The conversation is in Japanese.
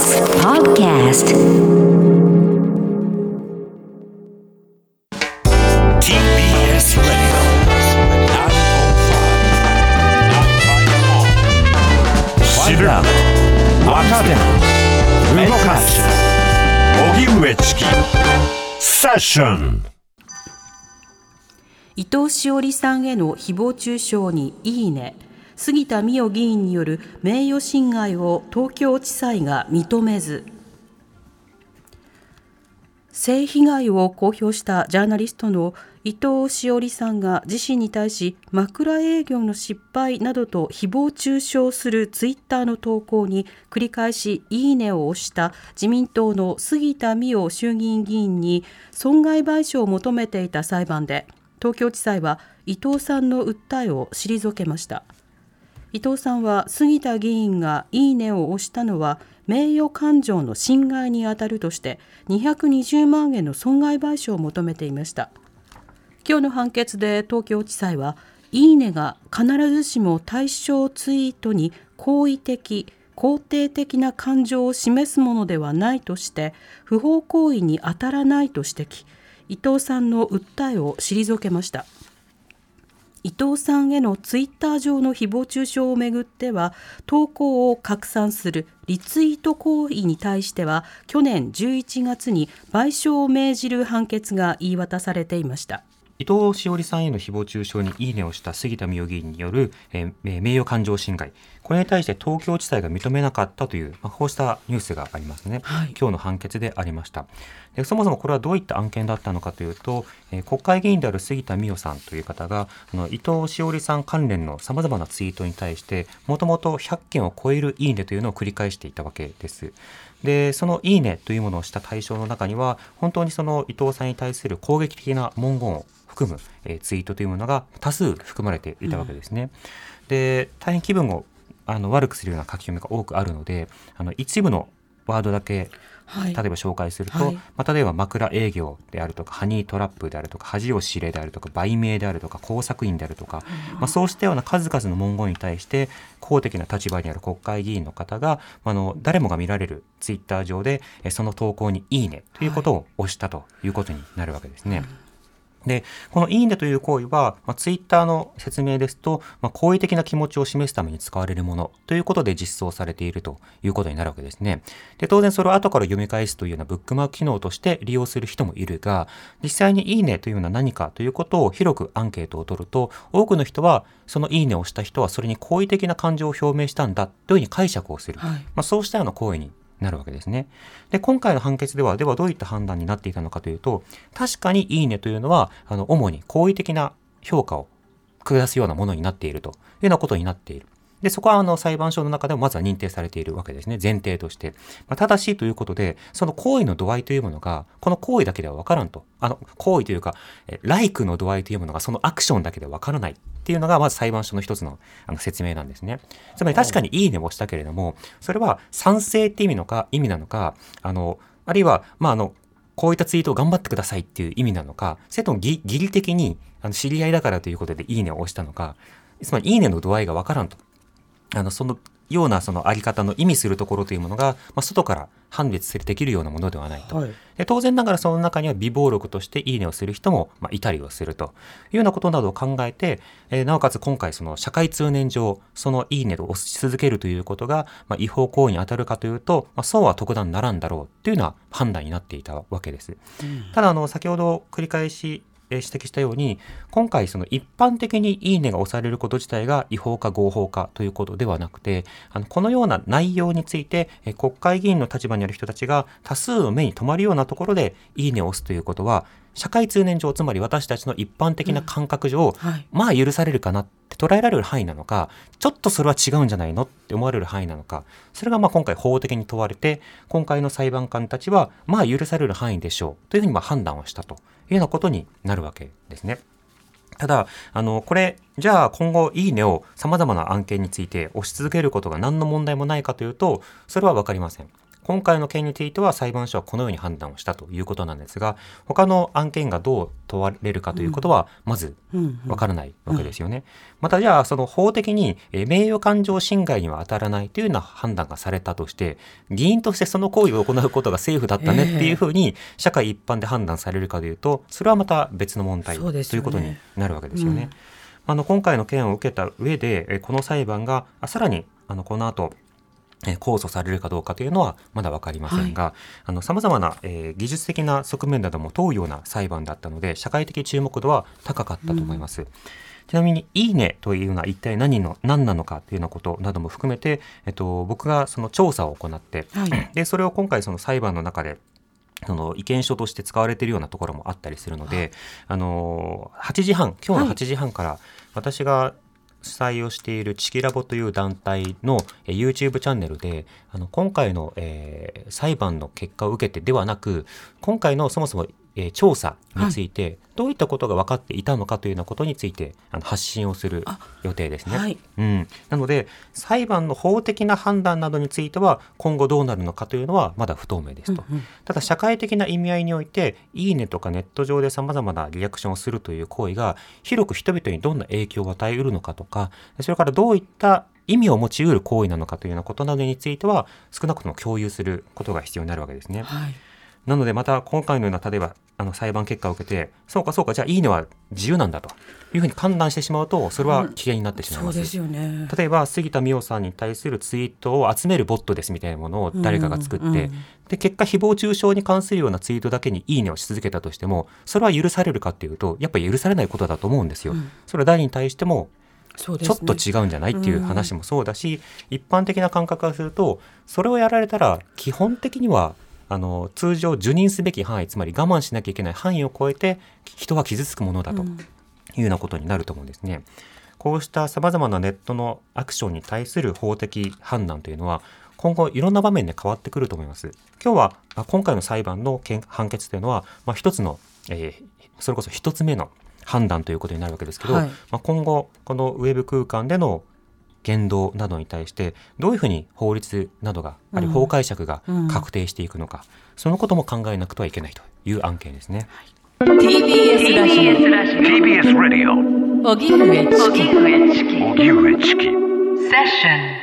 TBS Podcast TBS Radio 知る分かる動かす荻上チキセッション伊藤詩織さんへの誹謗中傷にいいね杉田水脈議員による名誉侵害を東京地裁が認めず性被害を公表したジャーナリストの伊藤詩織さんが自身に対し枕営業の失敗などと誹謗中傷するツイッターの投稿に繰り返しいいねを押した自民党の杉田水脈衆議院議員に損害賠償を求めていた裁判で東京地裁は伊藤さんの訴えを退けました。伊藤さんは杉田議員がいいねを押したのは名誉感情の侵害にあたるとして220万円の損害賠償を求めていました。今日の判決で東京地裁はいいねが必ずしも対象ツイートに好意的肯定的な感情を示すものではないとして不法行為に当たらないと指摘。伊藤さんの訴えを退けました。伊藤さんへのツイッター上の誹謗中傷をめぐっては投稿を拡散するリツイート行為に対しては去年11月に賠償を命じる判決が言い渡されていました。伊藤詩織さんへの誹謗中傷にいいねをした杉田水脈議員による、えーえー名誉感情侵害、これに対して東京地裁が認めなかったという、まあ、こうしたニュースがありますね、はい。今日の判決でありましたで。そもそもこれはどういった案件だったのかというと、えー国会議員である杉田水脈さんという方が、あの伊藤詩織さん関連のさまざまなツイートに対して、もともと100件を超えるいいねというのを繰り返していたわけです。で、そのいいねというものをした対象の中には、本当にその伊藤さんに対する攻撃的な文言を含む、えーツイートというものが多数含まれていたわけですね。で、大変気分をあの悪くするような書き込みが多くあるので、あの一部のワードだけ例えば紹介すると、はい。まあ、例えば枕営業であるとかハニートラップであるとか恥を知れであるとか売名であるとか工作員であるとか、まあ、そうしたような数々の文言に対して公的な立場にある国会議員の方があの誰もが見られるツイッター上でえその投稿に「いいね」ということを押したということになるわけですね。で、このいいねという行為は、まあ、ツイッターの説明ですと、まあ、好意的な気持ちを示すために使われるものということで実装されているということになるわけですね。で、当然それを後から読み返すというようなブックマーク機能として利用する人もいるが、実際にいいねというのは何かということを広くアンケートを取ると、多くの人は、そのいいねをした人はそれに好意的な感情を表明したんだというふうに解釈をする。はいまあ、そうしたような行為になるわけですね。で、今回の判決では、ではどういった判断になっていたのかというと、確かにいいねというのは、あの、主に好意的な評価を下すようなものになっているというようなことになっている。で、そこはあの裁判所の中でもまずは認定されているわけですね。前提として。まあ、ただしということで、その行為の度合いというものが、この行為だけではわからんと。あの、行為というか、えライクの度合いというものがそのアクションだけでわからないっていうのが、まず裁判所の一つのあの説明なんですね。つまり確かにいいねをしたけれども、それは賛成って意味のか、意味なのか、あの、あるいは、まあ、あの、こういったツイートを頑張ってくださいっていう意味なのか、それともぎ義理的にあの知り合いだからということでいいねを押したのか、つまりいいねの度合いがわからんと。あの、そのようなそのあり方の意味するところというものが、まあ、外から判別できるようなものではないと。はいで当然ながらその中には微暴録としていいねをする人も、まあ、いたりをするというようなことなどを考えて、えーなおかつ今回その社会通念上そのいいねを押し続けるということが、まあ、違法行為に当たるかというと、まあ、そうは特段ならんだろうというような判断になっていたわけです。ただあの先ほど繰り返しえー指摘したように今回その一般的にいいねが押されること自体が違法か合法かということではなくてあのこのような内容について国会議員の立場にある人たちが多数の目に留まるようなところでいいねを押すということは社会通念上つまり私たちの一般的な感覚上、はいまあ許されるかなって捉えられる範囲なのかちょっとそれは違うんじゃないのって思われる範囲なのかそれがまあ今回法的に問われて今回の裁判官たちはまあ許される範囲でしょうというふうにまあ判断をしたというようなことになるわけですね。ただ、あの、これ、じゃあ今後、いいねを様々な案件について押し続けることが何の問題もないかというと、それはわかりません。今回の件については裁判所はこのように判断をしたということなんですが他の案件がどう問われるかということはまずわからないわけですよね。またじゃあその法的に名誉感情侵害には当たらないというような判断がされたとして議員としてその行為を行うことがセーフだったねっていうふうに社会一般で判断されるかというとそれはまた別の問題、ということになるわけですよね。うん。あの今回の件を受けた上でこの裁判がさらにあのこの後控訴されるかどうかというのはまだ分かりませんが、さまざまな、えー、技術的な側面なども問うような裁判だったので社会的注目度は高かったと思います。うん。ちなみに、いいねというのは一体何の、何なのかというようなことなども含めて、えっと、僕がその調査を行って、はい、で、それを今回その裁判の中でその意見書として使われているようなところもあったりするので、はい、あの8時半今日の8時半から私が主催をしているチキラボという団体の YouTube チャンネルであの今回の、えー、裁判の結果を受けてではなく今回のそもそもえー、調査について、どういったことが分かっていたのかというようなことについてあの発信をする予定ですね、はい、うん。なので裁判の法的な判断などについては今後どうなるのかというのはまだ不透明ですと。うんうん、ただ社会的な意味合いにおいて「いいね」とかネット上でさまざまなリアクションをするという行為が広く人々にどんな影響を与えうるのかとかそれからどういった意味を持ちうる行為なのかというようなことなどについては少なくとも共有することが必要になるわけですね。はいなのでまた今回のような例えばあの裁判結果を受けてそうかそうかじゃあいいねは自由なんだというふうに判断してしまうとそれは危険になってしまいます,、うん、すね、例えば杉田水脈さんに対するツイートを集めるボットですみたいなものを誰かが作って、うんうん、で結果誹謗中傷に関するようなツイートだけにいいねをし続けたとしてもそれは許されるかっていうとやっぱり許されないことだと思うんですよ。うん、それは誰に対してもちょっと違うんじゃないっていう話もそうだし、一般的な感覚からするとそれをやられたら基本的にはあの通常受任すべき範囲つまり我慢しなきゃいけない範囲を超えて人は傷つくものだというようなことになると思うんですね。こうしたさまざまなネットのアクションに対する法的判断というのは今後いろんな場面で変わってくると思います。今日は今回の裁判の判決というのは、まあ、一つの、えー、それこそ一つ目の判断ということになるわけですけど、はい、まあ、今後このウェブ空間での言動などに対してどういうふうに法律などが、あるいは法解釈が確定していくのか、そのことも考えなくてはいけないという案件ですね。はい、TBS ラジオ TBS ラジオ荻上チキ荻上チキセッション